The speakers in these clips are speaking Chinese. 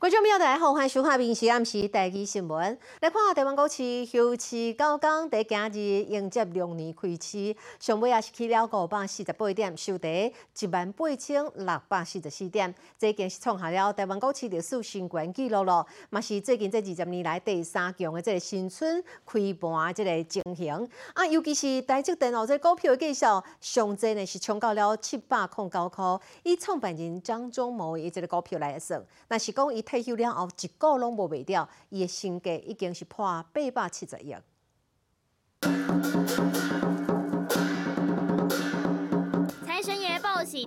观众朋友大家好，欢迎收看《明时暗时第二新闻》。来看下台湾股市休市九天，第今日迎接龙年开市，上尾也是去了五百四十八点，收在一万八千六百四十四点，这已经是创下了台湾股市历史新高纪录咯。嘛是最近这二十年来第三强的这个新春开盘这个情形啊，尤其是台积电哦，这股票的介绍上周呢是冲到了七百空九块，以创办人张忠谋的这个股票来算，那是讲伊。退休了后，一个拢无卖掉，伊的身价已经是破八百七十亿。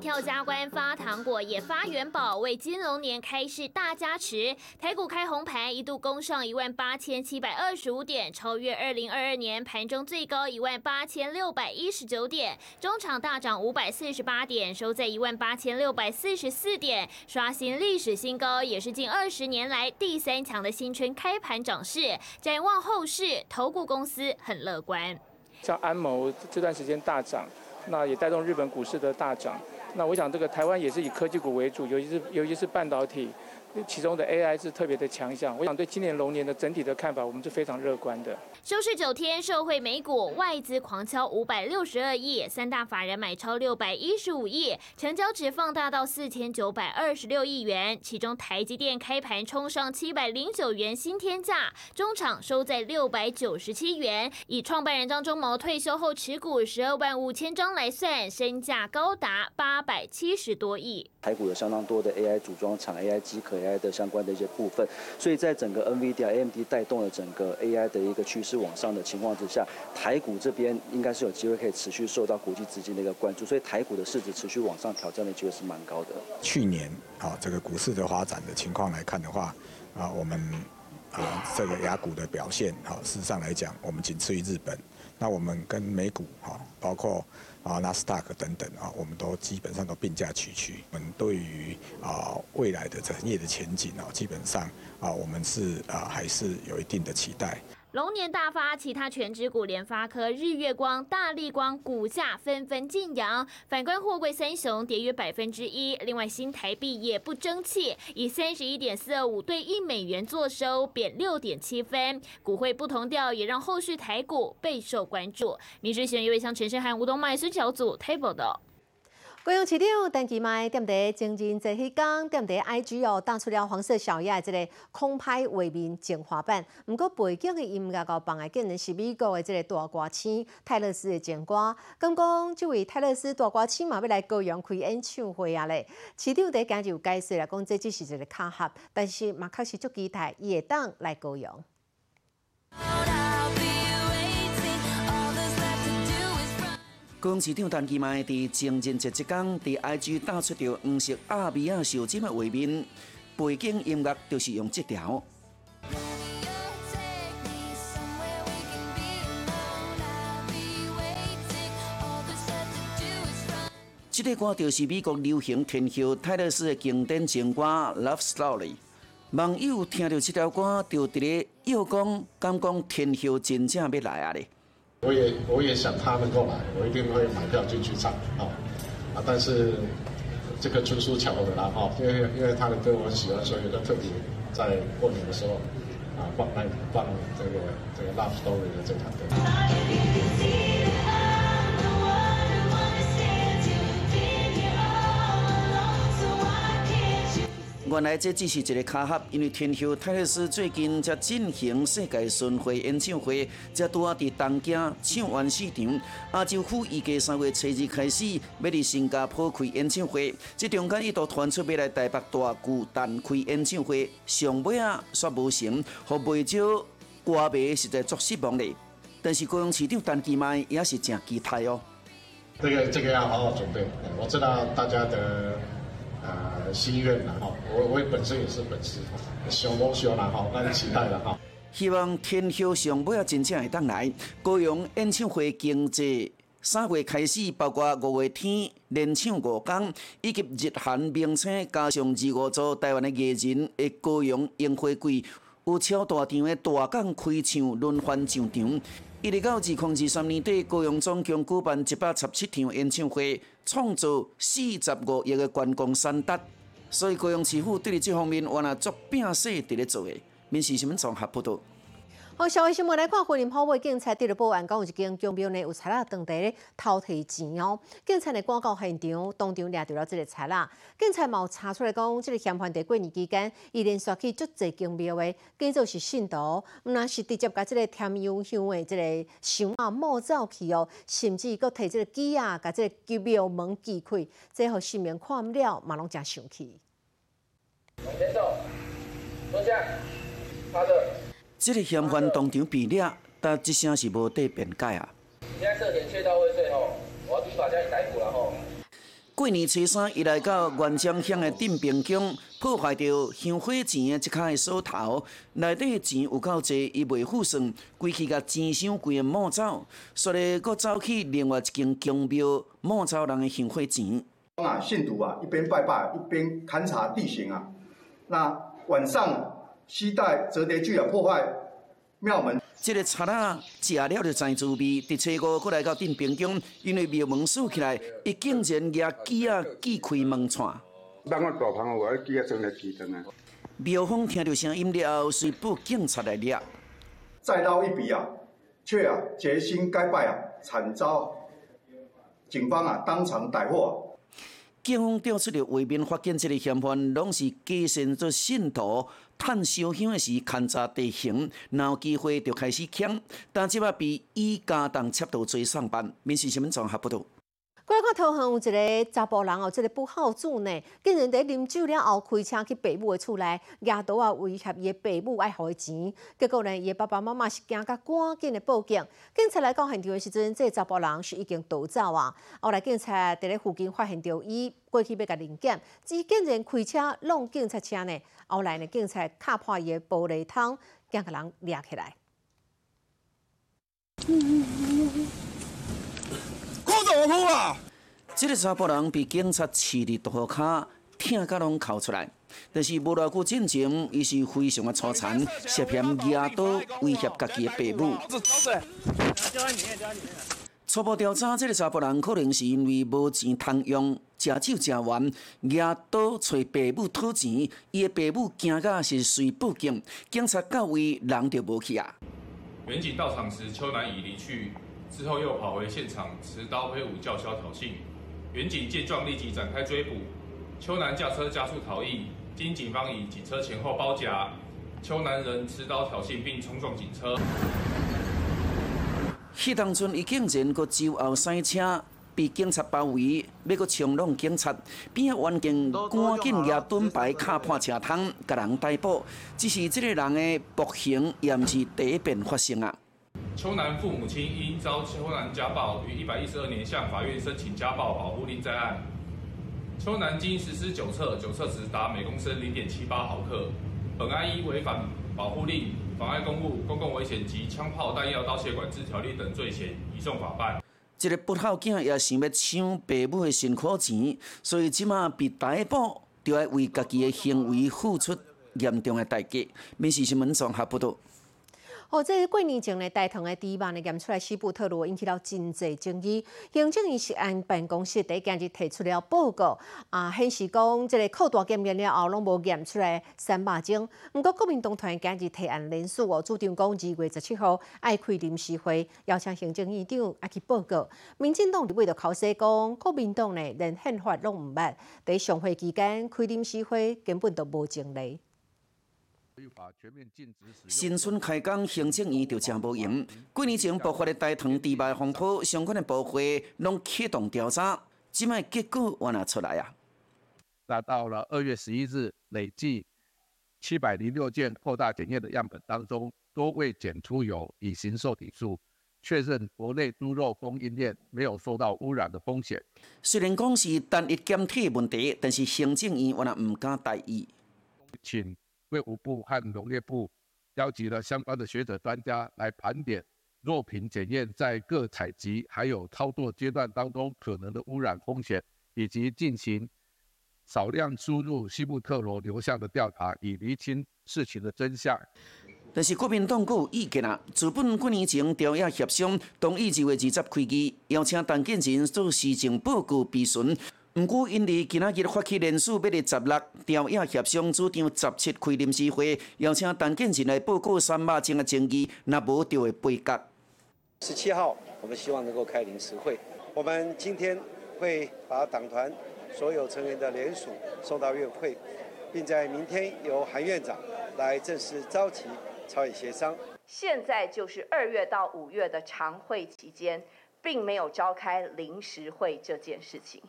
跳加官发糖果也发元宝，为金龙年开市大加持。台股开红盘，一度攻上一万八千七百二十五点，超越二零二二年盘中最高一万八千六百一十九点。中场大涨五百四十八点，收在一万八千六百四十四点，刷新历史新高，也是近二十年来第三强的新春开盘涨势。展望后市，投顾公司很乐观。像安谋这段时间大涨。那也带动日本股市的大涨。那我想，这个台湾也是以科技股为主，尤其是尤其是半导体。其中的 AI 是特别的强项，我想对今年龙年的整体的看法，我们是非常乐观的。休市九天，社会美股外资狂敲五百六十二亿，三大法人买超六百一十五亿，成交值放大到四千九百二十六亿元。其中台积电开盘冲上七百零九元新天价，中场收在六百九十七元。以创办人张忠谋退休后持股十二万五千张来算，身价高达八百七十多亿。台股有相当多的 AI 组装厂、AI 机壳。AI 的相关的一些部分，所以在整个 NVIDIA、AMD 带动了整个 AI 的一个趋势往上的情况之下，台股这边应该是有机会可以持续受到国际资金的一个关注，所以台股的市值持续往上挑战的机会是蛮高的。去年啊，这个股市的发展的情况来看的话，啊，我们啊这个雅股的表现，哈，事实上来讲，我们仅次于日本。那我们跟美股哈，包括啊纳斯达克等等啊，我们都基本上都并驾齐驱。我们对于啊未来的产业的前景啊，基本上啊，我们是啊还是有一定的期待。龙年大发，其他全指股联发科、日月光、大力光股价纷纷晋阳。反观货柜三雄跌约百分之一，另外新台币也不争气，以三十一点四二五对一美元作收，贬六点七分。股汇不同调，也让后续台股备受关注。民事选一位像陈胜汉、吴东麦、孙小组 table 的。贵阳市长陈其迈踮伫前日这迄天踮伫 IG 哦，打出了黄色小鸭的这个空拍画面精华版。毋过背景的音乐个放的竟然是美国的这个大歌星泰勒斯的情歌。刚讲这位泰勒斯大歌星嘛要来高阳开演唱会啊咧。市长伫今日有解释来讲，这只是一个巧合，但是嘛确实足期待伊会当来高公市长陈其迈伫情人节即天伫 IG 打出着黄色阿米亚手针的画面，背景音乐就是用这条。这个歌就是美国流行天后泰勒斯的经典情歌《Love Story》。网友听到这条歌，就伫咧又讲，敢讲天后真正要来啊咧。我也我也想他能够来，我一定会买票进去唱啊啊！但是这个纯属巧合啦哈，因为因为他的歌我很喜欢，所以他特别在过年的时候啊放那放这个这个 Love Story 的这场歌。原来这只是一个巧合，因为天后泰勒斯最近才进行世界巡回演唱会，才拄啊伫东京唱完市场。亚洲区预计三月初二开始要伫新加坡开演唱会，这中间一度传出要来台北大巨蛋开演唱会，上尾啊煞无成，互未少歌迷实在足失望嘞。但是高雄市长陈其迈也是真期待哦。这个这个要好好准备，我知道大家的。呃，心愿了哈，我我本身也是粉丝，想都想了哈，那就期待了哈。希望天后上尾啊真正会当来，高雄演唱会经济三月开始，包括五月天连唱五天，以及日韩明星加上二五组台湾的艺人的高雄烟花季，有超大场的大港开唱轮番上场。一直到二零二三年底，高雄总共举办一百十七场演唱会，创造四十五亿的观光产值。所以高雄市府对这方面原来做摒势伫咧做诶。民事新闻综合报道。好，社会新闻来看，婚姻泡沫警察伫咧报案，讲有一间公庙呢有贼仔当地咧偷摕钱哦。警察呢赶到现场，当场抓到了这个贼仔。警察冇查出来讲，这个嫌犯在过年期间，伊连续去足济公庙的，假做是信徒，那是直接甲这个添油香的这个香啊冒走去哦，甚至搁摕这个机啊，甲这个庙门击开，最后市民看唔了，嘛拢真生气。往前走，坐下，趴着。这个嫌犯当场被抓，但一声是无得辩解啊。现在涉嫌窃盗未遂吼，我要依法逮捕了吼。过年初三，伊来到元江乡的镇平宫，破坏掉香火钱的一卡的锁头，内底钱有够多，伊未付算，规气甲钱箱规个摸走，说咧搁走去另外一间宫庙摸走人的香火钱。啊，信徒啊，一边拜拜一边勘察地形啊。那晚上。携带折叠具啊，破坏庙门。这个贼仔食了就知滋味，伫初五过来到镇平宫，因为庙门锁起来，伊竟然拿机啊锯开门窗。当我大棚，我机啊装来锯灯啊。庙方听到声音了后，随报警察来抓。再捞一笔啊，却啊决心该败啊，惨遭警方啊当场逮获。警方调出了画面，发现这个嫌犯拢是假身做信徒，探烧香的时勘察地形，然后机会就开始抢，但即摆被以家当切刀追上班。民事新闻综合报道。过来看桃园有一个查甫人哦，这个不孝子呢，竟然在啉酒了后开车去爸母的厝内，牙刀啊威胁伊的爸母爱伊钱，结果呢，伊的爸爸妈妈是惊甲赶紧的报警。警察来到现场的时阵，这个查甫人是已经逃走啊。后来警察在咧附近发现到伊过去要甲临检，只竟然开车弄警察车呢。后来呢，警察敲破伊的玻璃窗，将个人抓起来。这个查甫人被警察刺伫肚骹，疼甲拢哭出来。但是无偌久进前，伊是非常的粗残，涉嫌压刀威胁家己的爸母。初步调查，这个查甫人可能是因为无钱通用，食酒食完，压刀找爸母讨钱，伊的爸母惊甲是随报警，警察到位，人就无去啊。远警到场时，邱南已离去。之后又跑回现场，持刀挥舞叫嚣挑衅。远警见状立即展开追捕。邱南驾车加速逃逸，经警方以警车前后包夹，邱南人持刀挑衅并冲撞警车。迄当阵伊竟然搁酒后塞车，被警察包围，要搁冲弄警察，边个远警赶紧拿盾牌卡破车窗，甲人逮捕。只是这个人的暴行，也毋是第一遍发生啊。邱南父母亲因遭邱南家暴，于一百一十二年向法院申请家暴保护令在案。邱南经实施酒测，酒测值达每公升零点七八毫克。本案依违反保护令、妨碍公务、公共危险及枪炮弹药盗窃管制条例等罪嫌，移送法办。这个不孝囝也想要抢爸母的辛苦钱，所以即马被逮捕，就要为家己的行为付出严重的代价。民事新闻综合报道。哦，这过年前呢，大同的猪肉呢验出来西部特罗引起了真济争议。行政院是按办公室第一件就提出了报告，啊，显示讲这个扣大检验了后，拢无验出来三百种。不过国民党团今日提案人数哦，主张讲二月十七号爱开临时会，邀请行政院长爱去报告。民进党为了考试讲，国民党呢连宪法拢毋捌，在上会期间开临时会根本都无情理。新春开工，行政院就真无闲。几年前爆发的大唐地脉风波，相关的部会拢启动调查，即卖结果完了出来啊！那到了二月十一日，累计七百零六件扩大检验的样本当中，多未检出有乙型受体素，确认国内猪肉供应链没有受到污染的风险。虽然讲是单一检体问题，但是行政院完了唔敢大意。请。卫务部和农业部邀集了相关的学者专家来盘点肉品检验在各采集还有操作阶段当中可能的污染风险，以及进行少量输入西部特罗流向的调查，以厘清事情的真相。但是国民党有意见啊，自本几年前调研协商，同意二月二十开机，邀请陈建仁做施政报告备询。毋过，因为今仔日发起人数要伫十六，调亚协商主张十七开临时会，邀请陈建仁来报告三百钟的争议，那无就会背角。十七号，我们希望能够开临时会。我们今天会把党团所有成员的联署送到院会，并在明天由韩院长来正式召集朝野协商。现在就是二月到五月的常会期间，并没有召开临时会这件事情。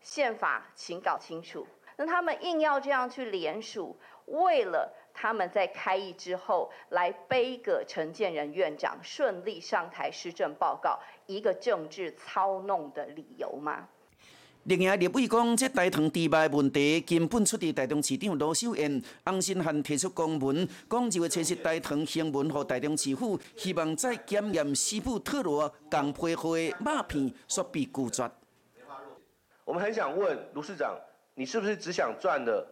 宪法，请搞清楚。那他们硬要这样去联署，为了他们在开议之后来背个陈建仁院长顺利上台施政报告，一个政治操弄的理由吗？另外，立委讲，这台糖低卖问题根本出自台中市长罗秀燕、洪新汉提出公文，讲就会查实台糖新闻和台中市府，希望再检验西部特罗共配合的马片所被拒绝。我们很想问卢市长，你是不是只想赚的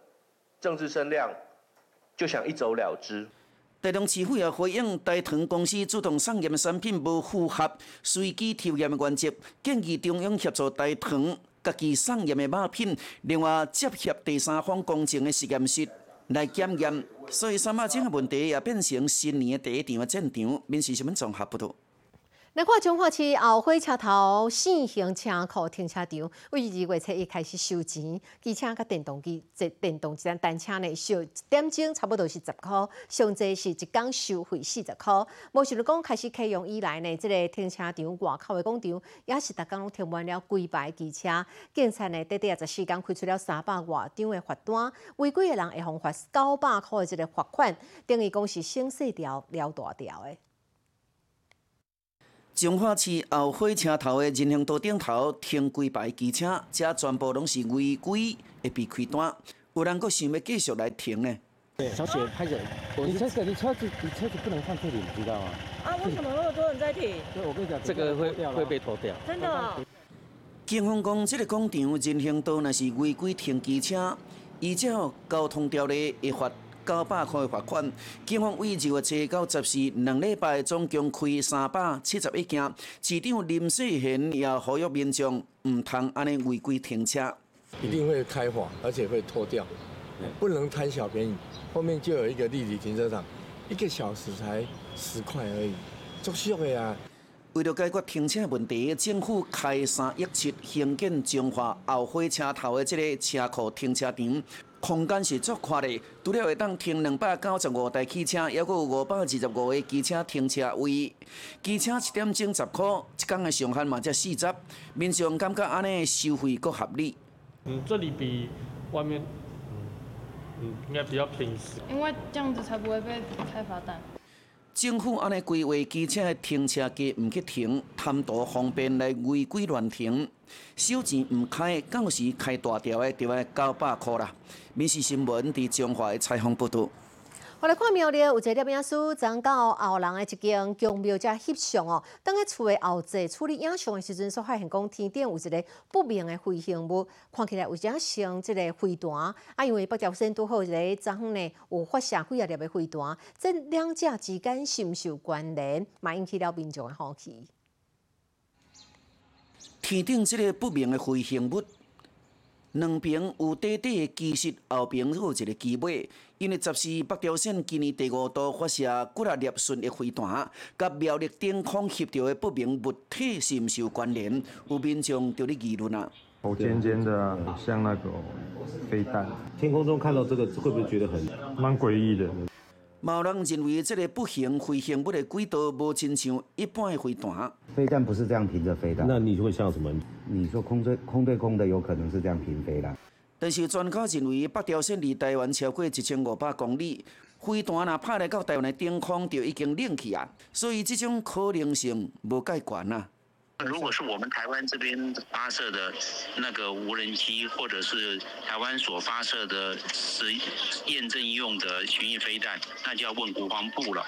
政治声量，就想一走了之？台中市府也回应台糖公司主动上验的产品无符合随机抽验的原则，建议中央协助台糖家己上验的马品，另外接洽第三方公正的实验室来检验。所以三马井的问题也变成新年的第一场的战场。民事新闻综合报道。来看中华市后火车头新型车库停车场，为二月初一开始收钱，机车甲电动机、这电动机单车呢收一点钟差不多是十块，上济是一天收费四十块。无想到讲开始启用以来呢，这个停车场外口的广场也是逐工拢停满了几排机车。警察呢，短短十四天开出了三百外张的罚单，违规的人会罚九百块的这个罚款，等于讲是省细条了大条的。彰化市后火车头的人行道顶头停几排机车，这全部拢是违规会被开单。有人阁想要继续来停呢？对小姐，拍着，你车子，你车子，你车子不能放这里，你知道吗？啊，为什么那么多人在停？对，我跟你讲，这个会会被拖掉。真的。警方讲，这个广场人行道那是违规停机车，依照交通条例会罚。九百块罚款，警方为二月七到十四两礼拜总共开三百七十一件。市长林世贤也呼吁民众唔通安尼违规停车，一定会开罚，而且会拖掉，不能贪小便宜。后面就有一个立体停车场，一个小时才十块而已，足俗的啊！为了解决停车问题，政府开三亿七兴建中华后火车头的这个车库停车场。空间是足宽的，除了会当停两百九十五台汽车，还阁有五百二十五个机车停车位。机车一点钟十块，一天的上限嘛才四十。民众感觉安尼收费阁合理。嗯，这里比外面，嗯嗯，应该比较便宜。因为这样子才不会被开罚单。政府安尼规划机车的停车格唔去停，贪图方便来违规乱停，小钱唔开，到时开大条的就要九百块啦。民事新闻伫中华的采访报道。我来看庙里有一个摄影师，曾到后人的一间宫庙遮翕相哦。当喺厝的后座处理影像的时阵，所发现讲天顶有一个不明的飞行物，看起来有点像这个飞弹。啊，因为北朝鲜拄好一个昨昏呢有发射几啊粒的飞弹，这两者之间是毋是有关联，嘛引起了民众的好奇。天顶这个不明的飞行物。两边有短短的基石，后边有一个基尾。因为十四北朝鲜今年第五度发射几啊粒顺的飞弹，甲苗栗顶空翕到的不明物体是毋是有关联？有民众就咧议论啊。头尖尖的，像那个飞弹。天空中看到这个，会不会觉得很蛮诡异的？某人认为这个不行飞行物的轨道无亲像一般的飞弹。飞弹不是这样平着飞的。那你会像什么？你说空对空对空的，有可能是这样平飞的。但是专家认为，北朝鲜离台湾超过一千五百公里，飞弹若拍来到台湾的天空，就已经冷去啊，所以这种可能性无介悬啊。如果是我们台湾这边发射的那个无人机，或者是台湾所发射的实验证用的巡弋飞弹，那就要问国防部了。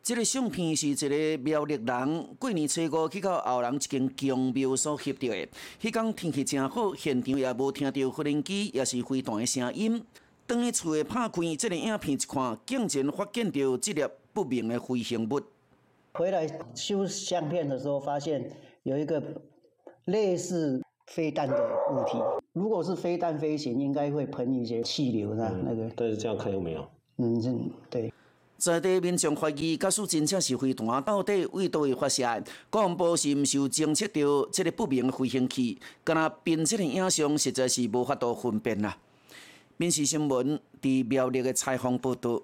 这个相片是一个苗栗人过年初五去到后人一间宫庙所翕到的。迄天天气真好，现场也无听到无人机也是飞弹的声音。当去厝的拍开这个影片一看，竟然发现到这粒不明的飞行物。回来修相片的时候，发现。有一个类似飞弹的物体。如果是飞弹飞行，应该会喷一些气流的那个。但是这样看又没有。嗯，这对。在地民众怀疑，假使真正是飞弹，到底为倒会发射？国防部是毋是有侦测到这个不明飞行器？敢若凭这个影像，实在是无法度分辨啦。民事新闻伫苗栗的采访报道。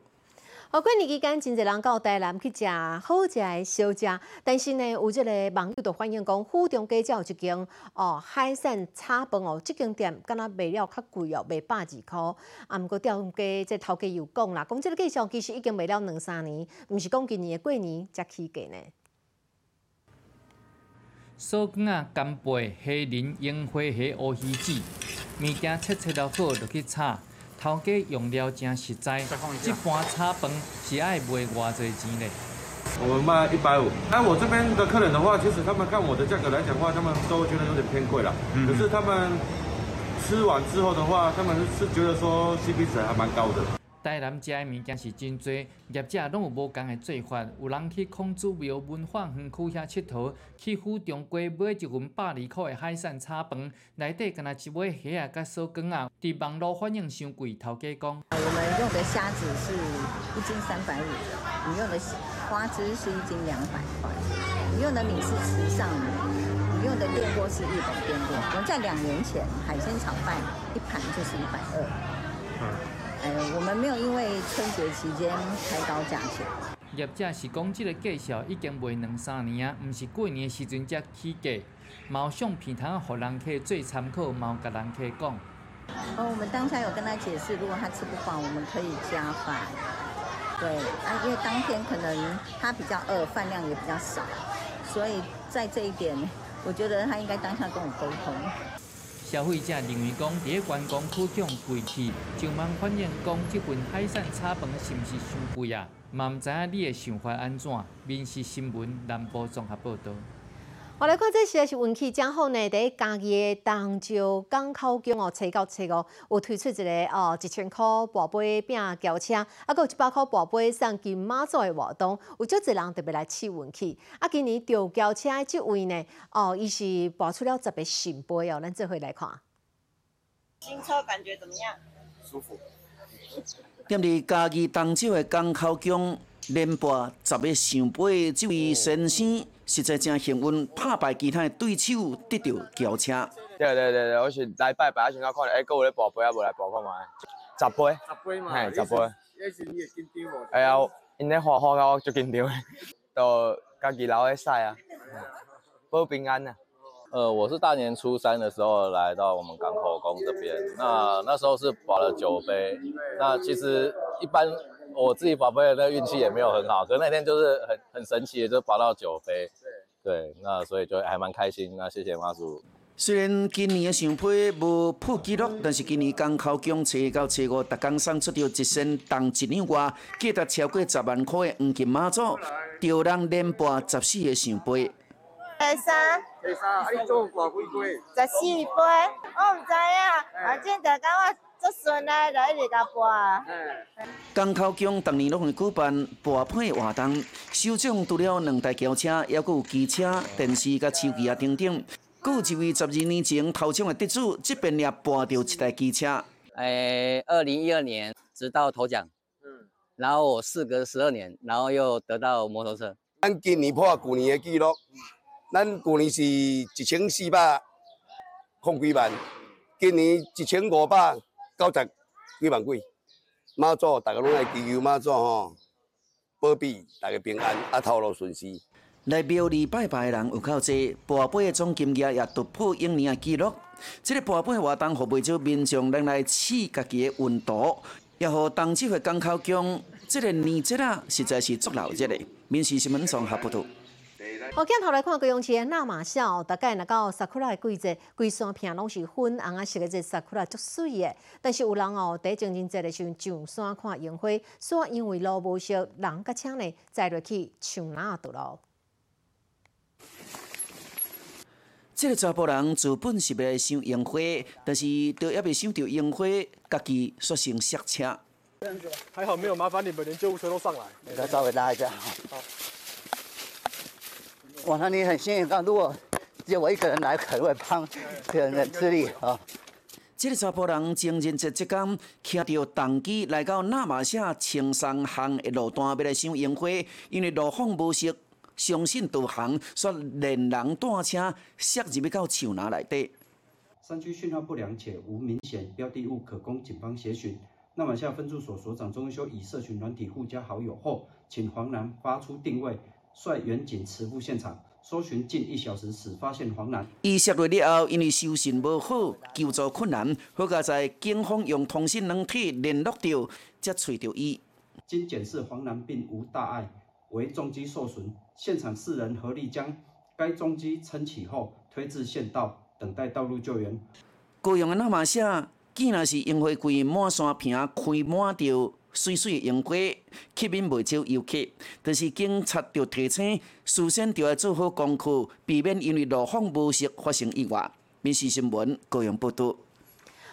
哦，过年期间真侪人到台南去食好食的小食，但是呢，有即个网友就反映讲，府中街有一间哦海鲜炒饭哦，即间店敢若卖了较贵哦，卖百二箍。啊，毋过钓街即头家又讲啦，讲即个计数其实已经卖了两三年，毋是讲今年的过年才起价呢。素卷啊，干贝、虾仁、樱花虾、乌鱼子，物件切切了好就去炒。头家用料真实在，一般炒饭是爱卖偌济钱嘞？我们卖一百五。那我这边的客人的话，其实他们看我的价格来讲话，他们都觉得有点偏贵了。可是他们吃完之后的话，他们是觉得说 CP 值还蛮高的。台南食的物件是真多，业者拢有无同的做法。有人去孔子庙文化园区遐佚佗，去府中街买一份百二块的海鲜炒饭，内底敢若一尾虾啊甲烧羹啊。伫网络反应伤贵，头家讲。我们用的虾子是一斤三百五，你用的花枝是一斤两百块，你用的米是池上米，你用的电锅是日本电锅。我在两年前海鲜炒饭一盘就是一百二。嗯。哎，我们没有因为春节期间开高价钱。业者是讲，这个介绍已经卖两三年啊，唔是过年时阵才起价。毛相片通互人客做参考，毛甲人客讲。哦，我们当下有跟他解释，如果他吃不饱，我们可以加饭。对，啊，因为当天可能他比较饿，饭量也比较少，所以在这一点，我觉得他应该当下跟我沟通。消费者认为讲，伫咧观光区种贵气，就问反映讲，即份海产炒饭是毋是伤贵啊？嘛毋知影你的想法安怎？民事新闻南部综合报道。我来看，这是是运气真好呢。在家己的东州港口宫哦，初九初五有推出一个哦一千块宝贝饼轿车，啊，有一百块宝贝送金马座的活动，有足侪人特别来试运气。啊，今年吊轿车的这位呢，哦，伊是博出了十个圣杯哦，咱这回来看。新车感觉怎么样？舒服。踮伫家己东州的港口宫连博十个圣杯，这位先生。实在真幸运，打败其他的对手，得到轿车。对对对对，我是来拜拜，想到看，哎，有咧博杯啊，无来博看卖。十杯。十杯嘛。嘿，十杯。迄是你会紧张无？哎呀，因咧花花到我足紧张的，都家己留咧晒啊，保平安啊。呃，我是大年初三的时候来到我们港口宫这边，那那时候是保了九杯，那其实一般。我自己宝贝的那运气也没有很好，可那天就是很很神奇的，就拔到九杯。对，那所以就还蛮开心。那谢谢妈祖。虽然今年的上批无破纪录，但是今年港口奖初到初五，逐工送出着一身当一两外，价值超过十万块的黄金马祖，着人连播十四个上杯。第三。第三，啊你做挂几杯？十四杯，我唔知啊，反正大家我。做顺啊，就一直甲播。港口宫逐年拢会举办播配活动，首奖除了两台轿车，还有机车、电视、甲手机啊等等。有一位十二年前头奖的得主，这边也博到一台机车。诶，二零一二年直到头奖，嗯，然后我事隔十二年，然后又得到摩托车。咱今年破旧年的记录，咱旧年是一千四百空几万，今年一千五百。九十几万几，妈祖，大家拢来祈求妈祖吼，保庇大家平安，啊，头路顺遂。来庙里拜拜的人有够多，博杯的总金额也突破一年的纪录。这个博杯活动，互不少民众能来试家己的运度，也和当地的港口乡，这个年节啊，实在是足闹热的。民事新闻综合报道。我镜头来看，高雄市的纳马笑，大概若到萨库拉的季节，规山片拢是粉红啊色的，这萨库拉足水的。但是有人哦，第情人节的时候上山看樱花，山因为路无熟，人甲车呢载落去上哪倒咯。这个查甫人自本是要赏樱花，但是都还未赏到樱花，家己索性刹车。还好没有麻烦你们，连救护车都上来。再稍微拉一下。好。哇，那你很幸运，如果只有我一个人来，可能会帮人人吃力啊。这个查甫人情人节这天，骑着重机来到纳马夏青山巷的路段，要来赏樱花，因为路况无熟，相信导航，说连人带车塞入要到树林内底。山区讯号不良且无明显标的物可供警方协寻。纳马夏分驻所所长钟修以社群软体互加好友后，请黄楠发出定位，率远警驰赴现场。搜寻近一小时时，发现黄男。伊涉落了后，因为修信无好，救助困难，好在在警方用通讯软体联络到，才找到伊。经检视，黄男并无大碍，为重机受损。现场四人合力将该重机撑起后，推至县道，等待道路救援。高雄的那马下，既然是樱花季满山坪开满着。水水的樱花吸引不少游客，但是警察就提醒，事先就要做好功课，避免因为路况无熟发生意外。民事新闻高阳报道。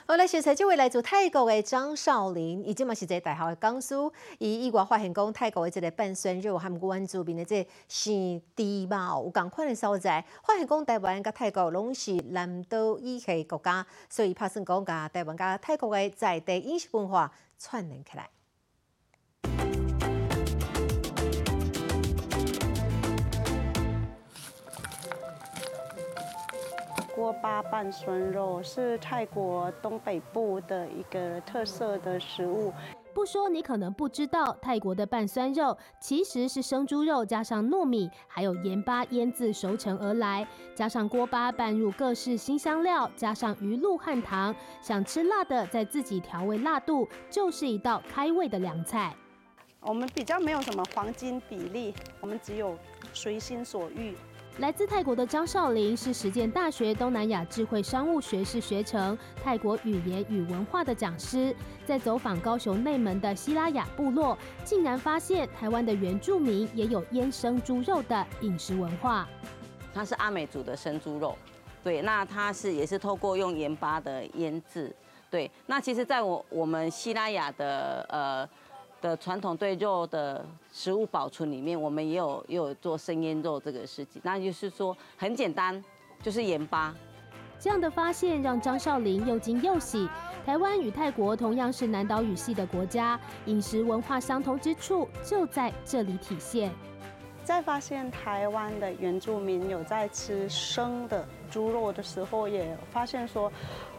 好，来现在这位来自泰国的张少林，伊即嘛是一个大学的讲师，伊意外发现讲泰国的这个半酸肉和原住民的这生地貌有共款的所在，发现讲台湾甲泰国拢是南岛语系国家，所以拍算讲甲台湾甲泰国的在地饮食文化串联起来。锅巴拌酸肉是泰国东北部的一个特色的食物。不说你可能不知道，泰国的拌酸肉其实是生猪肉加上糯米还有盐巴腌制熟成而来，加上锅巴拌入各式新香料，加上鱼露和糖，想吃辣的再自己调味辣度，就是一道开胃的凉菜。我们比较没有什么黄金比例，我们只有随心所欲。来自泰国的张少林是实践大学东南亚智慧商务学士学程泰国语言与文化的讲师，在走访高雄内门的希拉雅部落，竟然发现台湾的原住民也有腌生猪肉的饮食文化。它是阿美族的生猪肉，对，那它是也是透过用盐巴的腌制，对，那其实在我我们希拉雅的呃。的传统对肉的食物保存里面，我们也有也有做生腌肉这个事情，那就是说很简单，就是盐巴。这样的发现让张少林又惊又喜。台湾与泰国同样是南岛语系的国家，饮食文化相同之处就在这里体现。在发现台湾的原住民有在吃生的猪肉的时候，也发现说，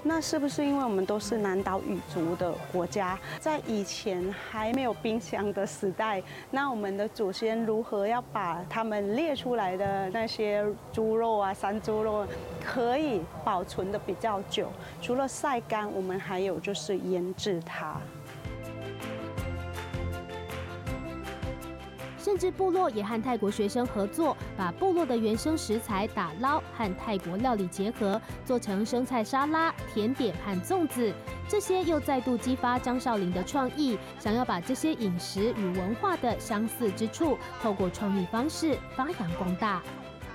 那是不是因为我们都是南岛语族的国家，在以前还没有冰箱的时代，那我们的祖先如何要把他们列出来的那些猪肉啊、山猪肉可以保存的比较久？除了晒干，我们还有就是腌制它。甚至部落也和泰国学生合作，把部落的原生食材打捞和泰国料理结合，做成生菜沙拉、甜点和粽子。这些又再度激发张少林的创意，想要把这些饮食与文化的相似之处，透过创意方式发扬光大。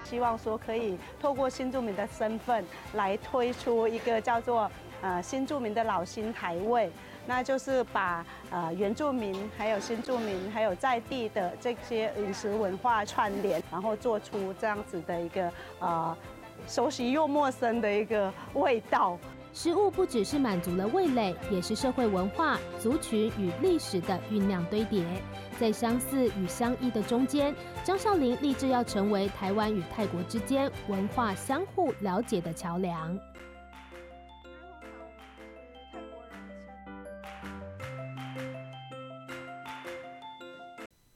希望说可以透过新住民的身份来推出一个叫做呃新住民的老新台味。那就是把呃原住民、还有新住民、还有在地的这些饮食文化串联，然后做出这样子的一个呃熟悉又陌生的一个味道。食物不只是满足了味蕾，也是社会文化、族群与历史的酝酿堆叠。在相似与相异的中间，张少林立志要成为台湾与泰国之间文化相互了解的桥梁。